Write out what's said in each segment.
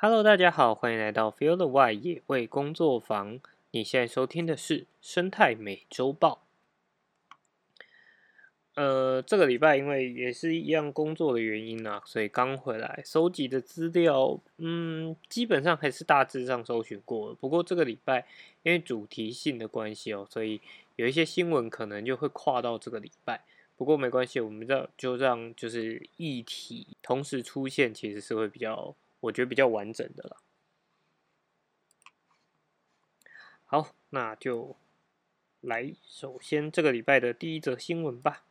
Hello，大家好，欢迎来到 Feel the Y 野味工作坊。你现在收听的是生态美洲豹。呃，这个礼拜因为也是一样工作的原因啊，所以刚回来收集的资料，嗯，基本上还是大致上搜寻过了。不过这个礼拜因为主题性的关系哦，所以有一些新闻可能就会跨到这个礼拜。不过没关系，我们这就让就是议题同时出现，其实是会比较。我觉得比较完整的了。好，那就来首先这个礼拜的第一则新闻吧。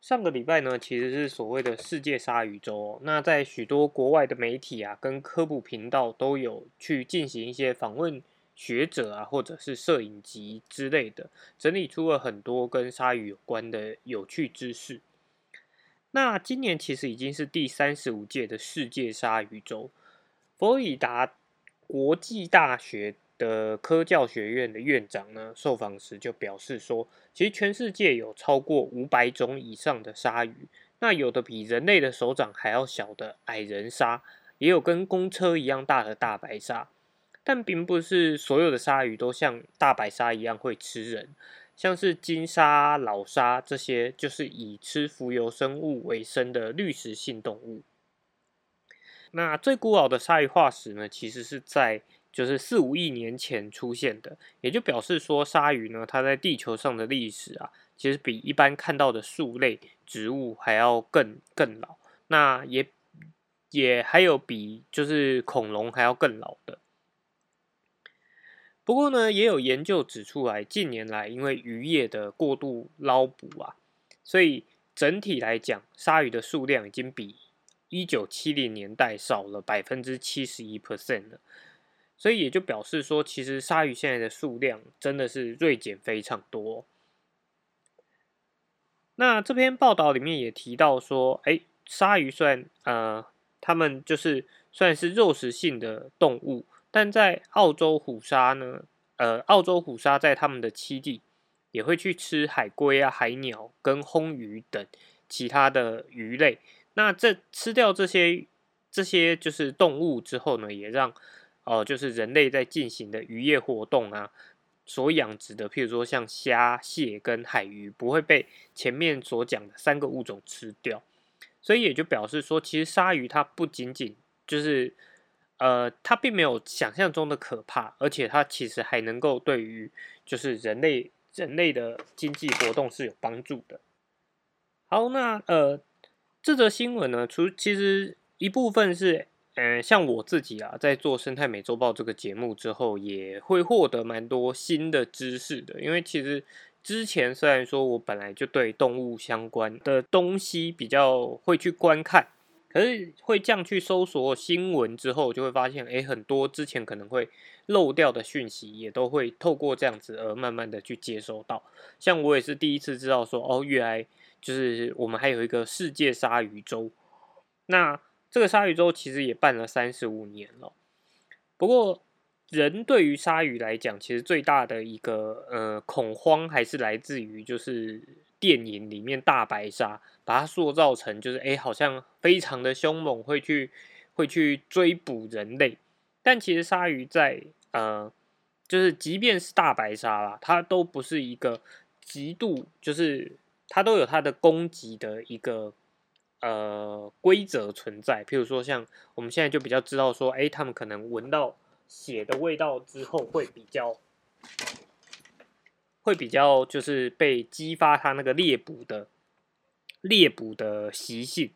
上个礼拜呢，其实是所谓的世界鲨鱼周。那在许多国外的媒体啊，跟科普频道都有去进行一些访问学者啊，或者是摄影集之类的，整理出了很多跟鲨鱼有关的有趣知识。那今年其实已经是第三十五届的世界鲨鱼周。佛罗里达国际大学的科教学院的院长呢，受访时就表示说，其实全世界有超过五百种以上的鲨鱼，那有的比人类的手掌还要小的矮人鲨，也有跟公车一样大的大白鲨，但并不是所有的鲨鱼都像大白鲨一样会吃人。像是金鲨、老鲨这些，就是以吃浮游生物为生的滤食性动物。那最古老的鲨鱼化石呢，其实是在就是四五亿年前出现的，也就表示说，鲨鱼呢，它在地球上的历史啊，其实比一般看到的树类植物还要更更老。那也也还有比就是恐龙还要更老的。不过呢，也有研究指出来，近年来因为渔业的过度捞捕啊，所以整体来讲，鲨鱼的数量已经比一九七零年代少了百分之七十一 percent 了。所以也就表示说，其实鲨鱼现在的数量真的是锐减非常多。那这篇报道里面也提到说，哎，鲨鱼算呃，它们就是算是肉食性的动物。但在澳洲虎鲨呢，呃，澳洲虎鲨在他们的栖地也会去吃海龟啊、海鸟跟红鱼等其他的鱼类。那这吃掉这些这些就是动物之后呢，也让哦，就是人类在进行的渔业活动啊，所养殖的，譬如说像虾、蟹跟海鱼，不会被前面所讲的三个物种吃掉。所以也就表示说，其实鲨鱼它不仅仅就是。呃，它并没有想象中的可怕，而且它其实还能够对于就是人类人类的经济活动是有帮助的。好，那呃，这则新闻呢，除其实一部分是，嗯，像我自己啊，在做生态美洲豹这个节目之后，也会获得蛮多新的知识的。因为其实之前虽然说我本来就对动物相关的东西比较会去观看。可是会这样去搜索新闻之后，就会发现，哎，很多之前可能会漏掉的讯息，也都会透过这样子而慢慢的去接收到。像我也是第一次知道说，哦，原来就是我们还有一个世界鲨鱼周。那这个鲨鱼周其实也办了三十五年了。不过，人对于鲨鱼来讲，其实最大的一个呃恐慌，还是来自于就是。电影里面大白鲨把它塑造成就是哎，好像非常的凶猛，会去会去追捕人类。但其实鲨鱼在呃，就是即便是大白鲨啦，它都不是一个极度，就是它都有它的攻击的一个呃规则存在。譬如说，像我们现在就比较知道说，哎，他们可能闻到血的味道之后会比较。会比较就是被激发它那个猎捕的猎捕的习性。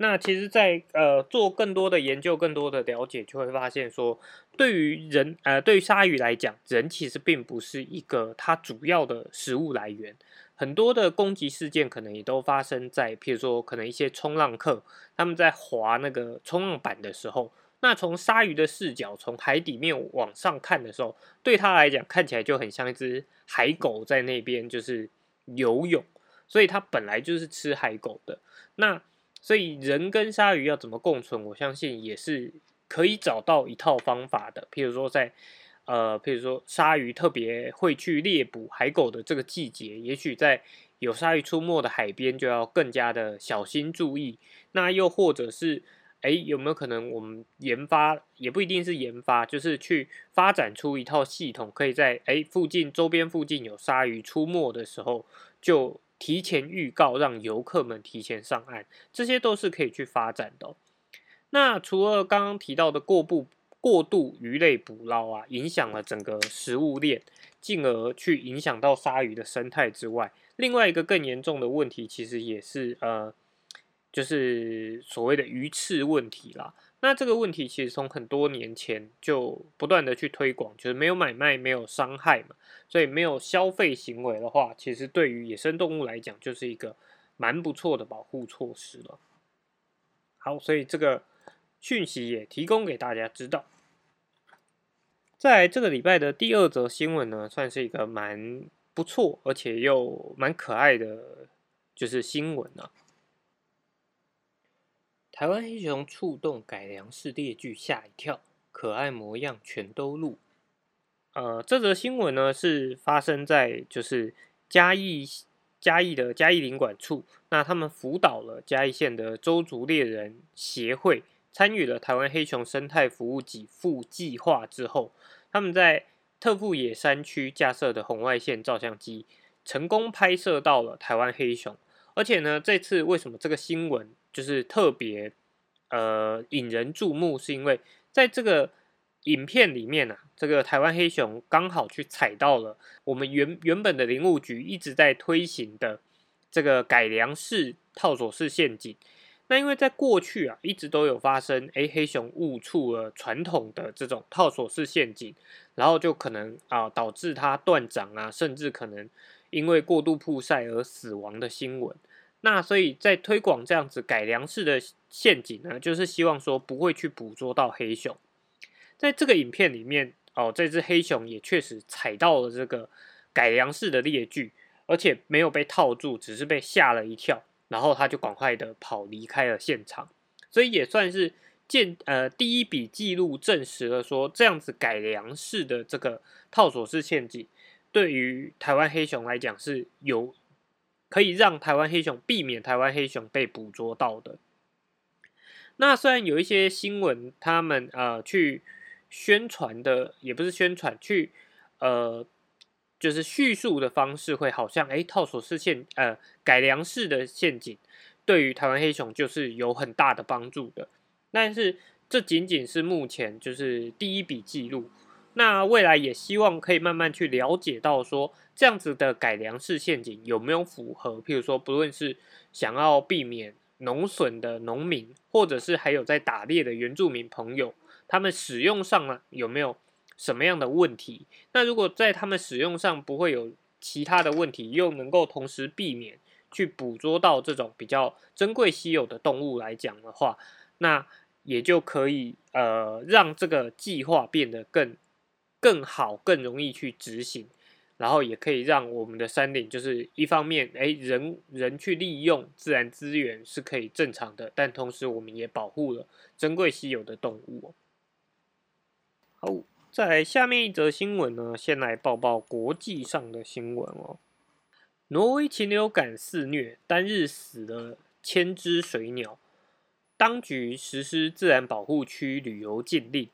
那其实，在呃做更多的研究、更多的了解，就会发现说，对于人呃对于鲨鱼来讲，人其实并不是一个它主要的食物来源。很多的攻击事件可能也都发生在，譬如说，可能一些冲浪客他们在划那个冲浪板的时候。那从鲨鱼的视角，从海底面往上看的时候，对它来讲看起来就很像一只海狗在那边就是游泳，所以它本来就是吃海狗的。那所以人跟鲨鱼要怎么共存，我相信也是可以找到一套方法的。譬如说在呃，譬如说鲨鱼特别会去猎捕海狗的这个季节，也许在有鲨鱼出没的海边就要更加的小心注意。那又或者是。哎，有没有可能我们研发也不一定是研发，就是去发展出一套系统，可以在哎附近周边附近有鲨鱼出没的时候，就提前预告，让游客们提前上岸，这些都是可以去发展的。那除了刚刚提到的过不过度鱼类捕捞啊，影响了整个食物链，进而去影响到鲨鱼的生态之外，另外一个更严重的问题，其实也是呃。就是所谓的鱼翅问题啦。那这个问题其实从很多年前就不断的去推广，就是没有买卖，没有伤害嘛，所以没有消费行为的话，其实对于野生动物来讲，就是一个蛮不错的保护措施了。好，所以这个讯息也提供给大家知道。在这个礼拜的第二则新闻呢，算是一个蛮不错，而且又蛮可爱的，就是新闻呢。台湾黑熊触动改良式列具，吓一跳，可爱模样全都录。呃，这则新闻呢是发生在就是嘉义嘉义的嘉义领管处，那他们辅导了嘉义县的周族猎人协会，参与了台湾黑熊生态服务给付计划之后，他们在特富野山区架设的红外线照相机，成功拍摄到了台湾黑熊。而且呢，这次为什么这个新闻？就是特别呃引人注目，是因为在这个影片里面呢，这个台湾黑熊刚好去踩到了我们原原本的林务局一直在推行的这个改良式套索式陷阱。那因为在过去啊，一直都有发生，哎，黑熊误触了传统的这种套索式陷阱，然后就可能啊导致它断掌啊，甚至可能因为过度曝晒而死亡的新闻。那所以在推广这样子改良式的陷阱呢，就是希望说不会去捕捉到黑熊。在这个影片里面，哦，这只黑熊也确实踩到了这个改良式的猎具，而且没有被套住，只是被吓了一跳，然后他就赶快的跑离开了现场。所以也算是见呃第一笔记录证实了说，这样子改良式的这个套索式陷阱，对于台湾黑熊来讲是有。可以让台湾黑熊避免台湾黑熊被捕捉到的。那虽然有一些新闻，他们呃去宣传的也不是宣传，去呃就是叙述的方式会好像哎套索式陷呃改良式的陷阱，对于台湾黑熊就是有很大的帮助的。但是这仅仅是目前就是第一笔记录。那未来也希望可以慢慢去了解到，说这样子的改良式陷阱有没有符合？譬如说，不论是想要避免农损的农民，或者是还有在打猎的原住民朋友，他们使用上呢有没有什么样的问题？那如果在他们使用上不会有其他的问题，又能够同时避免去捕捉到这种比较珍贵稀有的动物来讲的话，那也就可以呃让这个计划变得更。更好、更容易去执行，然后也可以让我们的山林，就是一方面，哎，人人去利用自然资源是可以正常的，但同时我们也保护了珍贵稀有的动物。好，再来下面一则新闻呢，先来报报国际上的新闻哦。挪威禽流感肆虐，单日死了千只水鸟，当局实施自然保护区旅游禁令。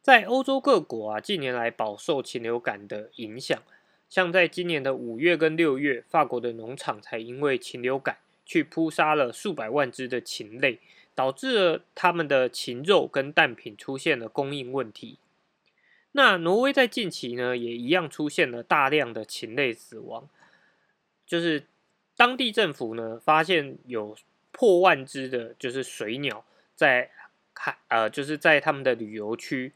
在欧洲各国啊，近年来饱受禽流感的影响。像在今年的五月跟六月，法国的农场才因为禽流感去扑杀了数百万只的禽类，导致了他们的禽肉跟蛋品出现了供应问题。那挪威在近期呢，也一样出现了大量的禽类死亡，就是当地政府呢发现有破万只的，就是水鸟在海呃，就是在他们的旅游区。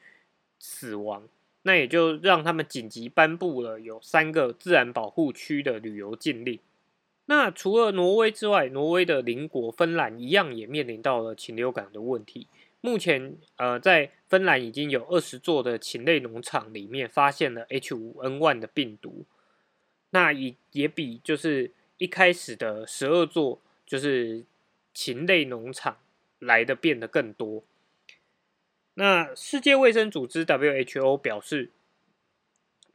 死亡，那也就让他们紧急颁布了有三个自然保护区的旅游禁令。那除了挪威之外，挪威的邻国芬兰一样也面临到了禽流感的问题。目前，呃，在芬兰已经有二十座的禽类农场里面发现了 H5N1 的病毒，那也也比就是一开始的十二座就是禽类农场来的变得更多。那世界卫生组织 WHO 表示，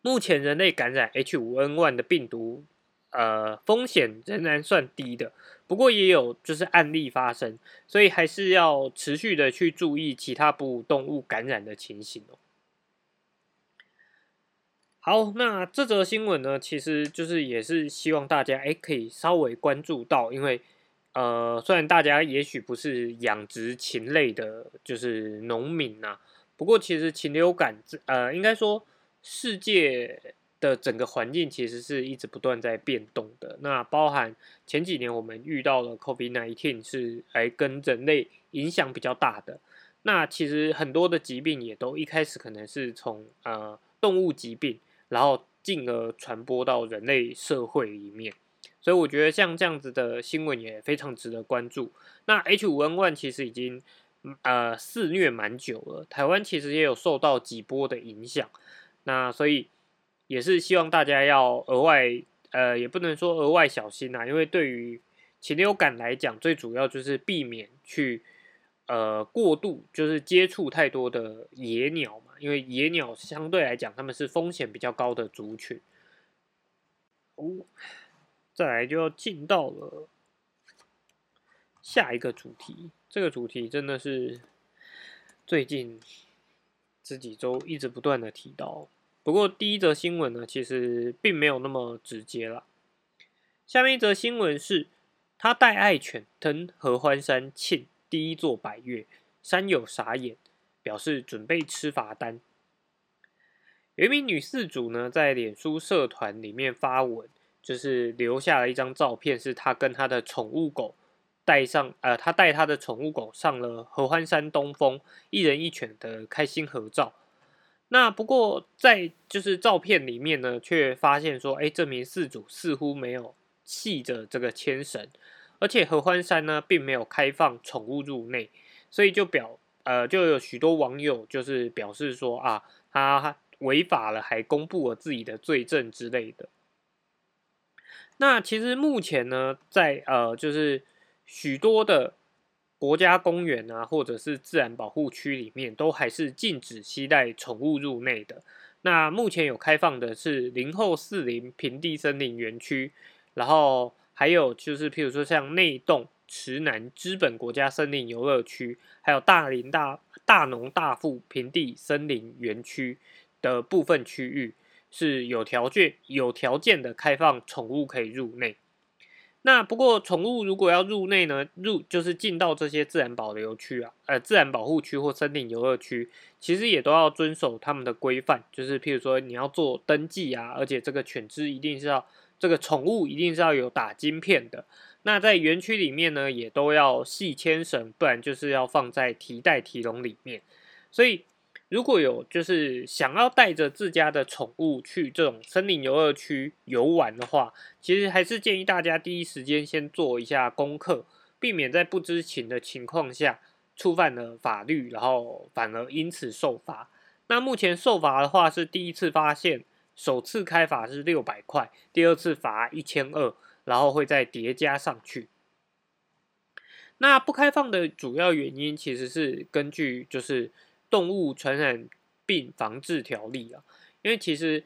目前人类感染 H5N1 的病毒呃风险仍然算低的。不过也有就是案例发生，所以还是要持续的去注意其他哺乳动物感染的情形哦。好，那这则新闻呢，其实就是也是希望大家哎可以稍微关注到，因为呃虽然大家也许不是养殖禽类的，就是农民呐，不过其实禽流感呃应该说世界的整个环境其实是一直不断在变动的。那包含前几年我们遇到了 COVID-19 是哎跟人类影响比较大的，那其实很多的疾病也都一开始可能是从呃动物疾病。然后进而传播到人类社会里面，所以我觉得像这样子的新闻也非常值得关注。那 H 五 N 一其实已经呃肆虐蛮久了，台湾其实也有受到几波的影响。那所以也是希望大家要额外呃也不能说额外小心呐，因为对于禽流感来讲，最主要就是避免去。呃，过度就是接触太多的野鸟嘛，因为野鸟相对来讲，他们是风险比较高的族群。哦，再来就要进到了下一个主题，这个主题真的是最近这几周一直不断的提到。不过第一则新闻呢，其实并没有那么直接了。下面一则新闻是，他带爱犬登合欢山庆。第一座百月，山友傻眼，表示准备吃罚单。有一名女饲主呢，在脸书社团里面发文，就是留下了一张照片，是她跟她的宠物狗带上，呃，她带她的宠物狗上了合欢山东峰，一人一犬的开心合照。那不过在就是照片里面呢，却发现说，哎，这名饲主似乎没有系着这个牵绳。而且合欢山呢，并没有开放宠物入内，所以就表呃，就有许多网友就是表示说啊，他违法了，还公布了自己的罪证之类的。那其实目前呢，在呃，就是许多的国家公园啊，或者是自然保护区里面，都还是禁止携带宠物入内的。那目前有开放的是林后四林平地森林园区，然后。还有就是，譬如说像内洞、池南、资本国家森林游乐区，还有大林大大农大富平地森林园区的部分区域，是有条件有条件的开放宠物可以入内。那不过宠物如果要入内呢，入就是进到这些自然保留区啊，呃，自然保护区或森林游乐区，其实也都要遵守他们的规范，就是譬如说你要做登记啊，而且这个犬只一定是要。这个宠物一定是要有打晶片的。那在园区里面呢，也都要系牵绳，不然就是要放在提袋提笼里面。所以，如果有就是想要带着自家的宠物去这种森林游乐区游玩的话，其实还是建议大家第一时间先做一下功课，避免在不知情的情况下触犯了法律，然后反而因此受罚。那目前受罚的话是第一次发现。首次开罚是六百块，第二次罚一千二，然后会再叠加上去。那不开放的主要原因其实是根据就是动物传染病防治条例啊，因为其实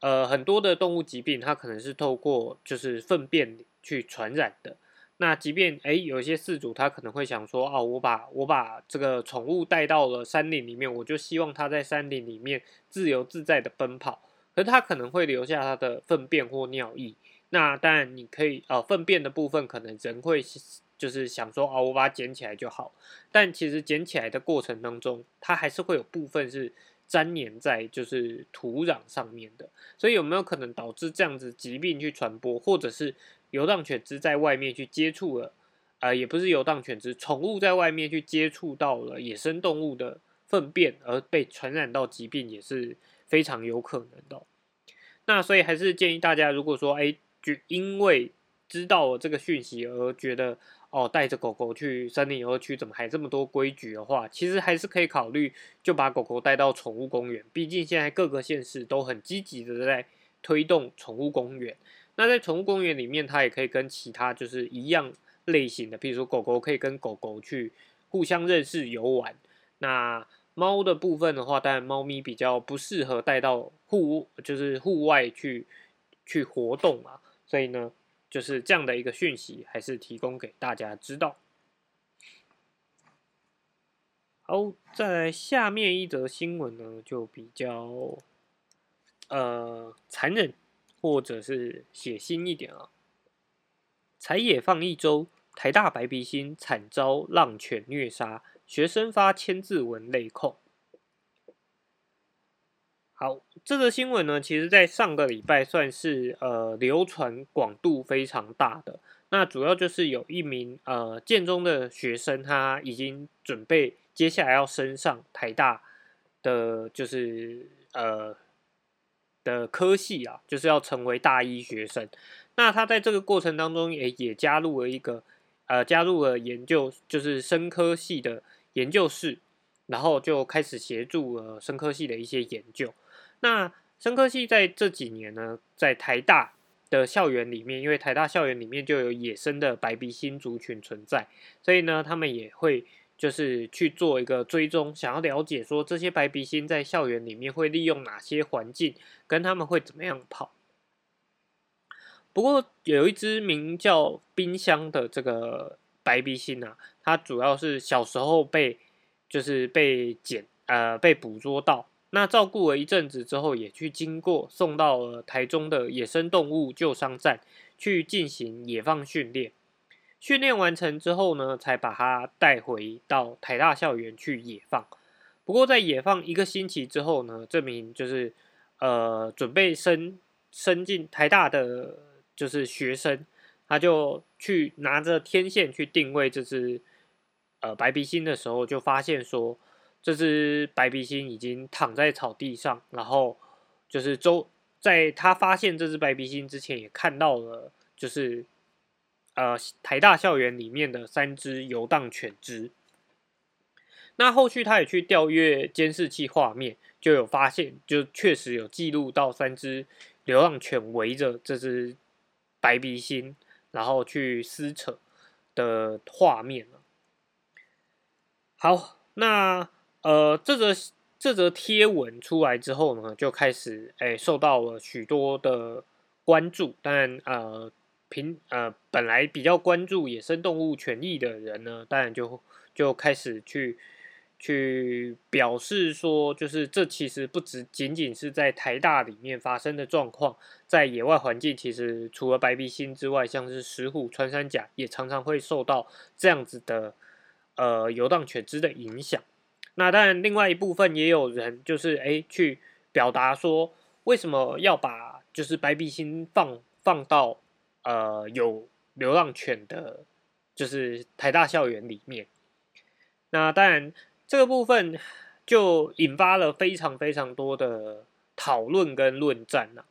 呃很多的动物疾病它可能是透过就是粪便去传染的。那即便哎有一些饲主他可能会想说哦，我把我把这个宠物带到了山林里面，我就希望它在山林里面自由自在的奔跑。可是它可能会留下它的粪便或尿液，那当然你可以呃粪便的部分可能人会就是想说哦我把它捡起来就好，但其实捡起来的过程当中，它还是会有部分是粘黏在就是土壤上面的，所以有没有可能导致这样子疾病去传播，或者是游荡犬只在外面去接触了，呃也不是游荡犬只，宠物在外面去接触到了野生动物的粪便而被传染到疾病也是。非常有可能的，那所以还是建议大家，如果说哎，就因为知道了这个讯息而觉得哦，带着狗狗去森林游乐区怎么还这么多规矩的话，其实还是可以考虑就把狗狗带到宠物公园。毕竟现在各个县市都很积极的在推动宠物公园。那在宠物公园里面，它也可以跟其他就是一样类型的，比如说狗狗可以跟狗狗去互相认识游玩。那猫的部分的话，当然猫咪比较不适合带到户，就是户外去去活动啊。所以呢，就是这样的一个讯息，还是提供给大家知道。好，在下面一则新闻呢，就比较呃残忍，或者是血腥一点啊。采野放一周，台大白鼻星惨遭浪犬虐杀，学生发千字文泪控。好，这个新闻呢，其实在上个礼拜算是呃流传广度非常大的。那主要就是有一名呃建中的学生，他已经准备。接下来要升上台大的就是呃的科系啊，就是要成为大一学生。那他在这个过程当中也也加入了一个呃加入了研究，就是生科系的研究室，然后就开始协助了生科系的一些研究。那生科系在这几年呢，在台大的校园里面，因为台大校园里面就有野生的白鼻星族群存在，所以呢，他们也会。就是去做一个追踪，想要了解说这些白鼻星在校园里面会利用哪些环境，跟他们会怎么样跑。不过有一只名叫冰箱的这个白鼻星啊，它主要是小时候被就是被捡呃被捕捉到，那照顾了一阵子之后，也去经过送到了台中的野生动物救伤站去进行野放训练。训练完成之后呢，才把它带回到台大校园去野放。不过在野放一个星期之后呢，这名就是呃准备升升进台大的就是学生，他就去拿着天线去定位这只呃白鼻星的时候，就发现说这只白鼻星已经躺在草地上，然后就是周在他发现这只白鼻星之前，也看到了就是。呃，台大校园里面的三只游荡犬只，那后续他也去调阅监视器画面，就有发现，就确实有记录到三只流浪犬围着这只白鼻星，然后去撕扯的画面好，那呃，这则这则贴文出来之后呢，就开始哎受到了许多的关注，当然呃。平呃，本来比较关注野生动物权益的人呢，当然就就开始去去表示说，就是这其实不只仅仅是在台大里面发生的状况，在野外环境，其实除了白鼻星之外，像是石虎、穿山甲也常常会受到这样子的呃游荡犬只的影响。那当然，另外一部分也有人就是哎去表达说，为什么要把就是白鼻星放放到。呃，有流浪犬的，就是台大校园里面。那当然，这个部分就引发了非常非常多的讨论跟论战呐。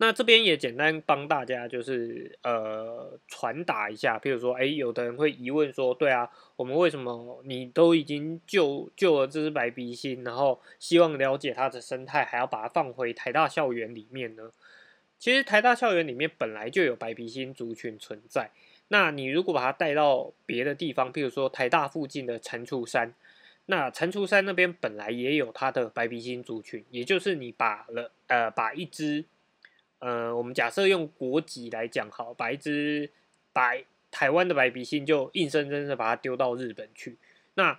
那这边也简单帮大家就是呃传达一下，譬如说，哎，有的人会疑问说，对啊，我们为什么你都已经救救了这只白鼻星，然后希望了解它的生态，还要把它放回台大校园里面呢？其实台大校园里面本来就有白鼻星族群存在，那你如果把它带到别的地方，譬如说台大附近的蟾蜍山，那蟾蜍山那边本来也有它的白鼻星族群，也就是你把了呃把一只呃我们假设用国籍来讲好，把一只白台湾的白鼻星就硬生生的把它丢到日本去，那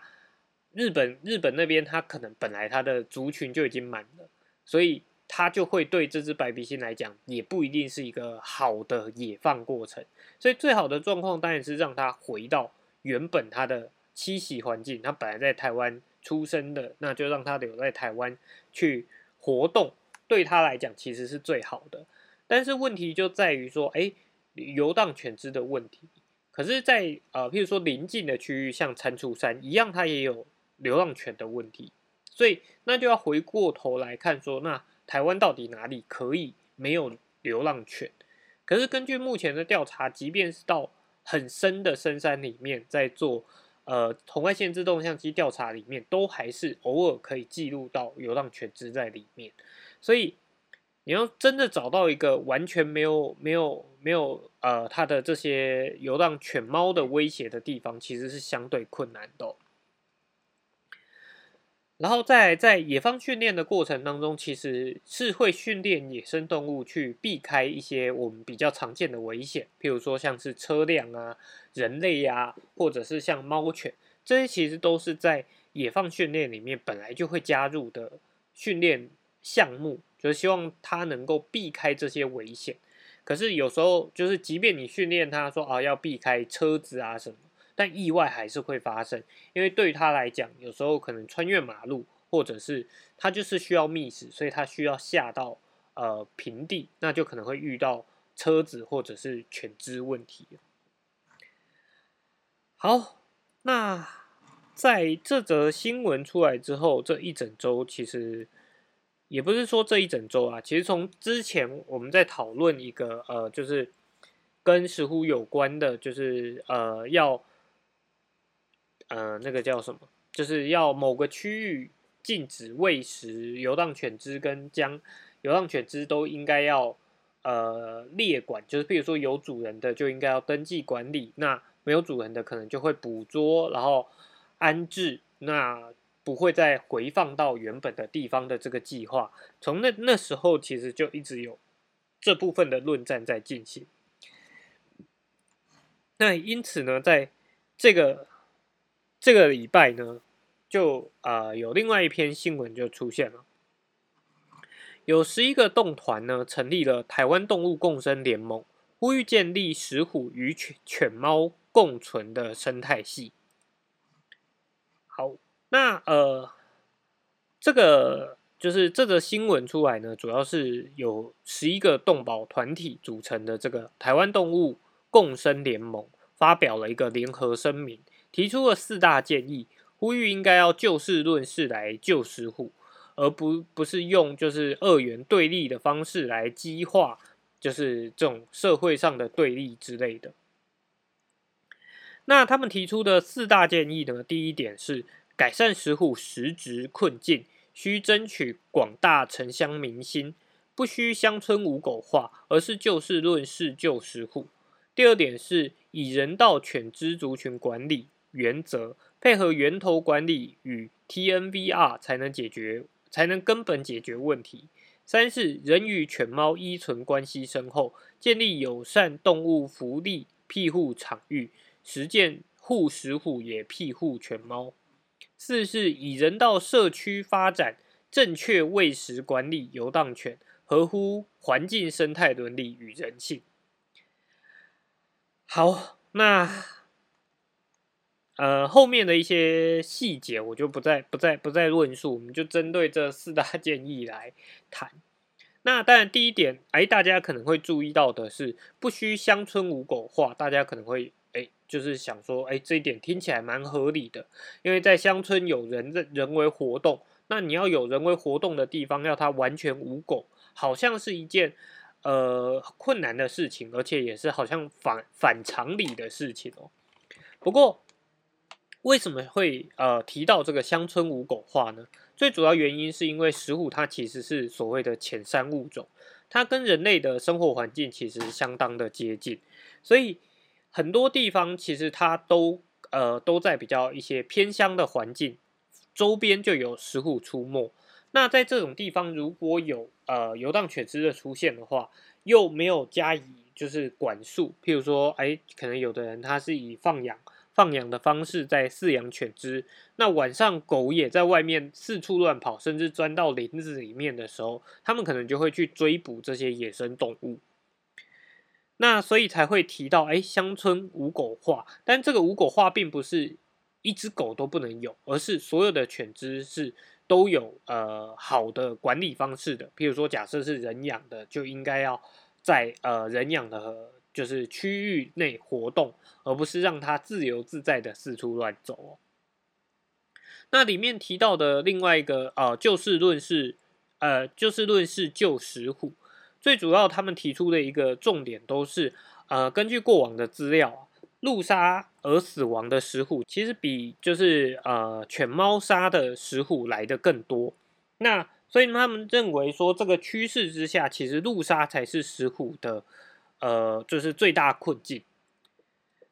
日本日本那边它可能本来它的族群就已经满了，所以。它就会对这只白鼻星来讲，也不一定是一个好的野放过程。所以最好的状况当然是让它回到原本它的栖息环境。它本来在台湾出生的，那就让它留在台湾去活动，对它来讲其实是最好的。但是问题就在于说，哎，游荡犬只的问题。可是，在呃，譬如说邻近的区域，像蟾蜍山一样，它也有流浪犬的问题。所以那就要回过头来看说，那。台湾到底哪里可以没有流浪犬？可是根据目前的调查，即便是到很深的深山里面，在做呃红外线自动相机调查里面，都还是偶尔可以记录到流浪犬只在里面。所以你要真的找到一个完全没有、没有、没有呃它的这些流浪犬猫的威胁的地方，其实是相对困难的。然后在在野放训练的过程当中，其实是会训练野生动物去避开一些我们比较常见的危险，譬如说像是车辆啊、人类呀，或者是像猫犬，这些其实都是在野放训练里面本来就会加入的训练项目，就是希望它能够避开这些危险。可是有时候就是，即便你训练它说啊要避开车子啊什么。但意外还是会发生，因为对于他来讲，有时候可能穿越马路，或者是他就是需要觅食，所以他需要下到呃平地，那就可能会遇到车子或者是犬只问题。好，那在这则新闻出来之后，这一整周其实也不是说这一整周啊，其实从之前我们在讨论一个呃，就是跟石虎有关的，就是呃要。呃，那个叫什么？就是要某个区域禁止喂食游荡犬只，跟将游荡犬只都应该要呃列管，就是比如说有主人的就应该要登记管理，那没有主人的可能就会捕捉，然后安置，那不会再回放到原本的地方的这个计划。从那那时候其实就一直有这部分的论战在进行。那因此呢，在这个。这个礼拜呢，就啊有另外一篇新闻就出现了，有十一个动团呢成立了台湾动物共生联盟，呼吁建立石虎与犬犬猫共存的生态系。好，那呃，这个就是这则新闻出来呢，主要是有十一个动保团体组成的这个台湾动物共生联盟发表了一个联合声明。提出了四大建议，呼吁应该要就事论事来救石虎，而不不是用就是二元对立的方式来激化，就是这种社会上的对立之类的。那他们提出的四大建议呢？第一点是改善石虎实质困境，需争取广大城乡民心，不需乡村无狗化，而是就事论事救石虎。第二点是以人道犬只族群管理。原则配合源头管理与 TNVR 才能解决，才能根本解决问题。三是人与犬猫依存关系深厚，建立友善动物福利庇护场域，实践护食虎也庇护犬猫。四是以人道社区发展，正确喂食管理游荡犬，合乎环境生态伦理与人性。好，那。呃，后面的一些细节我就不再不再不再论述，我们就针对这四大 建议来谈。那当然，第一点，哎，大家可能会注意到的是，不需乡村无狗化。大家可能会，就是想说，哎，这一点听起来蛮合理的，因为在乡村有人人为活动，那你要有人为活动的地方，要它完全无狗，好像是一件呃困难的事情，而且也是好像反反常理的事情哦。不过，为什么会呃提到这个乡村无狗化呢？最主要原因是因为石虎它其实是所谓的浅山物种，它跟人类的生活环境其实相当的接近，所以很多地方其实它都呃都在比较一些偏乡的环境，周边就有石虎出没。那在这种地方如果有呃游荡犬只的出现的话，又没有加以就是管束，譬如说哎，可能有的人他是以放养。放养的方式在饲养犬只，那晚上狗也在外面四处乱跑，甚至钻到林子里面的时候，他们可能就会去追捕这些野生动物。那所以才会提到，哎，乡村无狗化，但这个无狗化并不是一只狗都不能有，而是所有的犬只是都有呃好的管理方式的。譬如说，假设是人养的，就应该要在呃人养的。就是区域内活动，而不是让它自由自在的四处乱走。哦那里面提到的另外一个呃，就事论事，呃，就事论事救石虎。最主要他们提出的一个重点都是，呃，根据过往的资料，路杀而死亡的石虎，其实比就是呃犬猫杀的石虎来的更多。那所以他们认为说，这个趋势之下，其实路杀才是石虎的。呃，就是最大困境，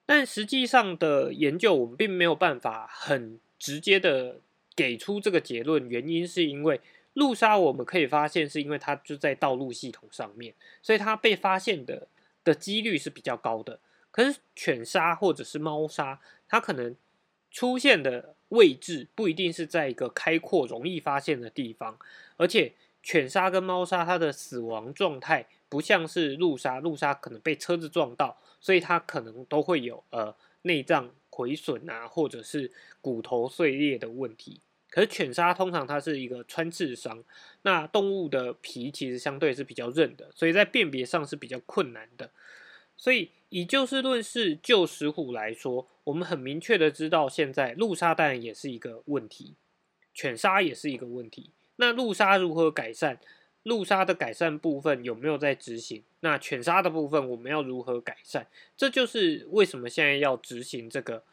但实际上的研究，我们并没有办法很直接的给出这个结论，原因是因为路杀我们可以发现，是因为它就在道路系统上面，所以它被发现的的几率是比较高的。可是犬鲨或者是猫鲨，它可能出现的位置不一定是在一个开阔、容易发现的地方，而且犬鲨跟猫鲨它的死亡状态不像是路杀，路杀可能被车子撞到，所以它可能都会有呃内脏毁损啊，或者是骨头碎裂的问题。可是犬鲨通常它是一个穿刺伤，那动物的皮其实相对是比较韧的，所以在辨别上是比较困难的，所以。以就事论事，就石虎来说，我们很明确的知道，现在路杀当然也是一个问题，犬杀也是一个问题。那路杀如何改善？路杀的改善部分有没有在执行？那犬杀的部分我们要如何改善？这就是为什么现在要执行这个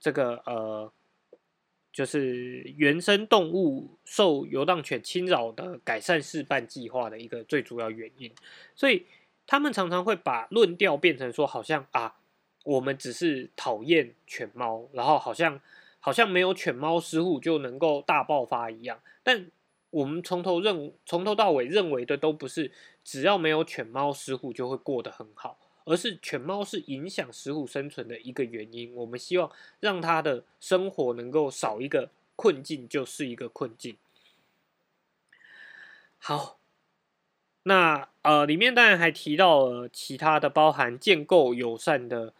这个呃，就是原生动物受游荡犬侵扰的改善示范计划的一个最主要原因。所以。他们常常会把论调变成说，好像啊，我们只是讨厌犬猫，然后好像好像没有犬猫失误就能够大爆发一样。但我们从头认从头到尾认为的都不是，只要没有犬猫失误就会过得很好，而是犬猫是影响石虎生存的一个原因。我们希望让它的生活能够少一个困境，就是一个困境。好。那呃，里面当然还提到了其他的，包含建构友善的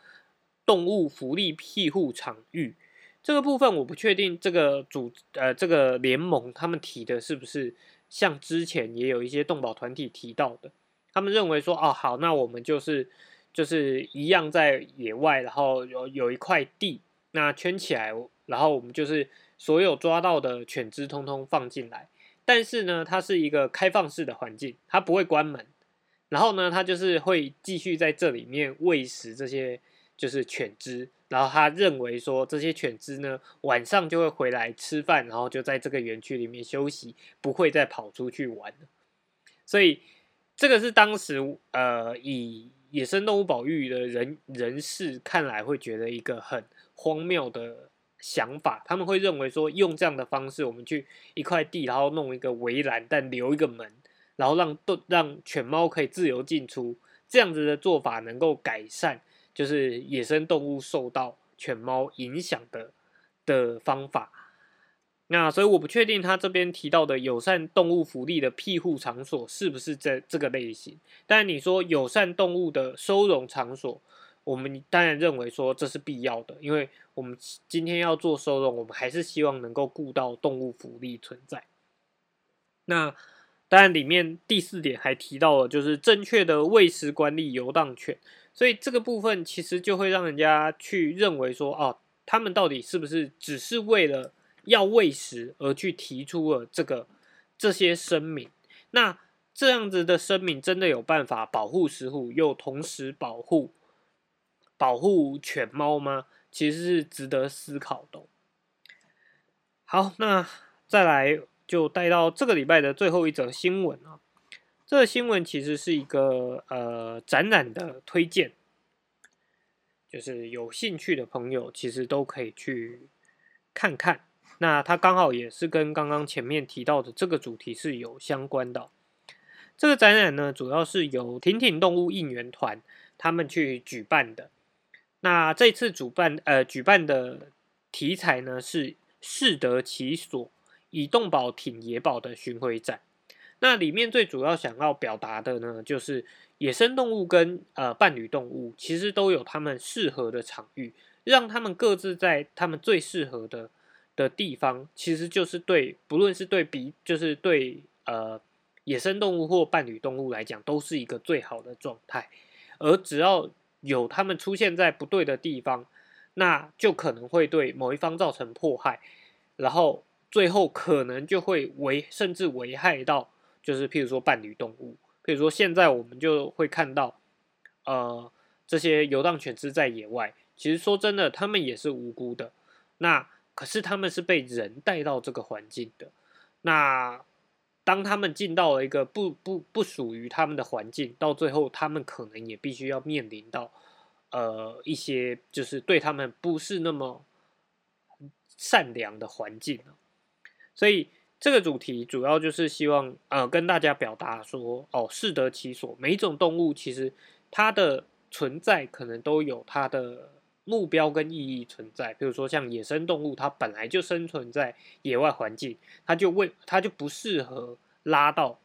动物福利庇护场域这个部分，我不确定这个组呃这个联盟他们提的是不是像之前也有一些动保团体提到的，他们认为说哦好，那我们就是就是一样在野外，然后有有一块地，那圈起来，然后我们就是所有抓到的犬只通通放进来。但是呢，它是一个开放式的环境，它不会关门。然后呢，它就是会继续在这里面喂食这些就是犬只。然后他认为说，这些犬只呢晚上就会回来吃饭，然后就在这个园区里面休息，不会再跑出去玩所以这个是当时呃以野生动物保育的人人士看来会觉得一个很荒谬的。想法，他们会认为说，用这样的方式，我们去一块地，然后弄一个围栏，但留一个门，然后让动让犬猫可以自由进出，这样子的做法能够改善，就是野生动物受到犬猫影响的的方法。那所以我不确定他这边提到的友善动物福利的庇护场所是不是这这个类型，但你说友善动物的收容场所。我们当然认为说这是必要的，因为我们今天要做收容，我们还是希望能够顾到动物福利存在。那当然，里面第四点还提到了，就是正确的喂食管理游荡犬，所以这个部分其实就会让人家去认为说，哦，他们到底是不是只是为了要喂食而去提出了这个这些声明？那这样子的声明真的有办法保护食虎，又同时保护？保护犬猫吗？其实是值得思考的。好，那再来就带到这个礼拜的最后一则新闻啊。这个新闻其实是一个呃展览的推荐，就是有兴趣的朋友其实都可以去看看。那它刚好也是跟刚刚前面提到的这个主题是有相关的。这个展览呢，主要是由挺挺动物应援团他们去举办的。那这次主办呃举办的题材呢是适得其所，以动保挺野保的巡回展。那里面最主要想要表达的呢，就是野生动物跟呃伴侣动物其实都有他们适合的场域，让他们各自在他们最适合的的地方，其实就是对不论是对比就是对呃野生动物或伴侣动物来讲，都是一个最好的状态。而只要有它们出现在不对的地方，那就可能会对某一方造成迫害，然后最后可能就会危甚至危害到，就是譬如说伴侣动物，譬如说现在我们就会看到，呃，这些游荡犬只在野外，其实说真的，它们也是无辜的，那可是他们是被人带到这个环境的，那。当他们进到了一个不不不属于他们的环境，到最后他们可能也必须要面临到，呃，一些就是对他们不是那么善良的环境所以这个主题主要就是希望呃跟大家表达说，哦，适得其所。每一种动物其实它的存在可能都有它的目标跟意义存在。比如说像野生动物，它本来就生存在野外环境，它就为它就不适合拉到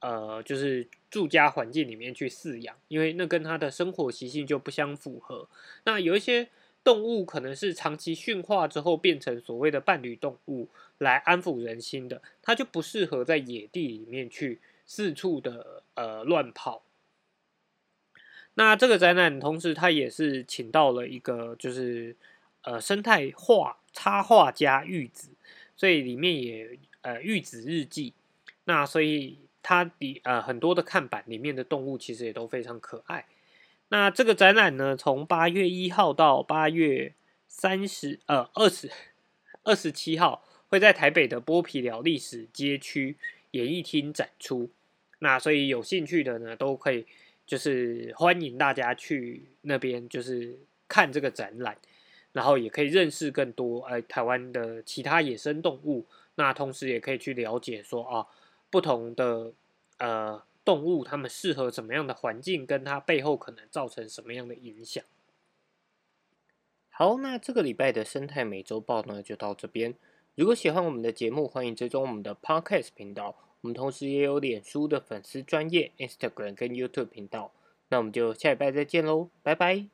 呃就是住家环境里面去饲养，因为那跟它的生活习性就不相符合。那有一些。动物可能是长期驯化之后变成所谓的伴侣动物来安抚人心的，它就不适合在野地里面去四处的呃乱跑。那这个展览同时，它也是请到了一个就是呃生态画插画家玉子，所以里面也呃玉子日记。那所以它比呃很多的看板里面的动物其实也都非常可爱。那这个展览呢，从八月一号到八月三十呃二十二十七号，会在台北的剥皮寮历史街区演艺厅展出。那所以有兴趣的呢，都可以就是欢迎大家去那边，就是看这个展览，然后也可以认识更多呃台湾的其他野生动物。那同时也可以去了解说啊，不同的呃。动物它们适合什么样的环境，跟它背后可能造成什么样的影响？好，那这个礼拜的生态美洲报呢，就到这边。如果喜欢我们的节目，欢迎追踪我们的 Podcast 频道。我们同时也有脸书的粉丝专业、Instagram 跟 YouTube 频道。那我们就下礼拜再见喽，拜拜。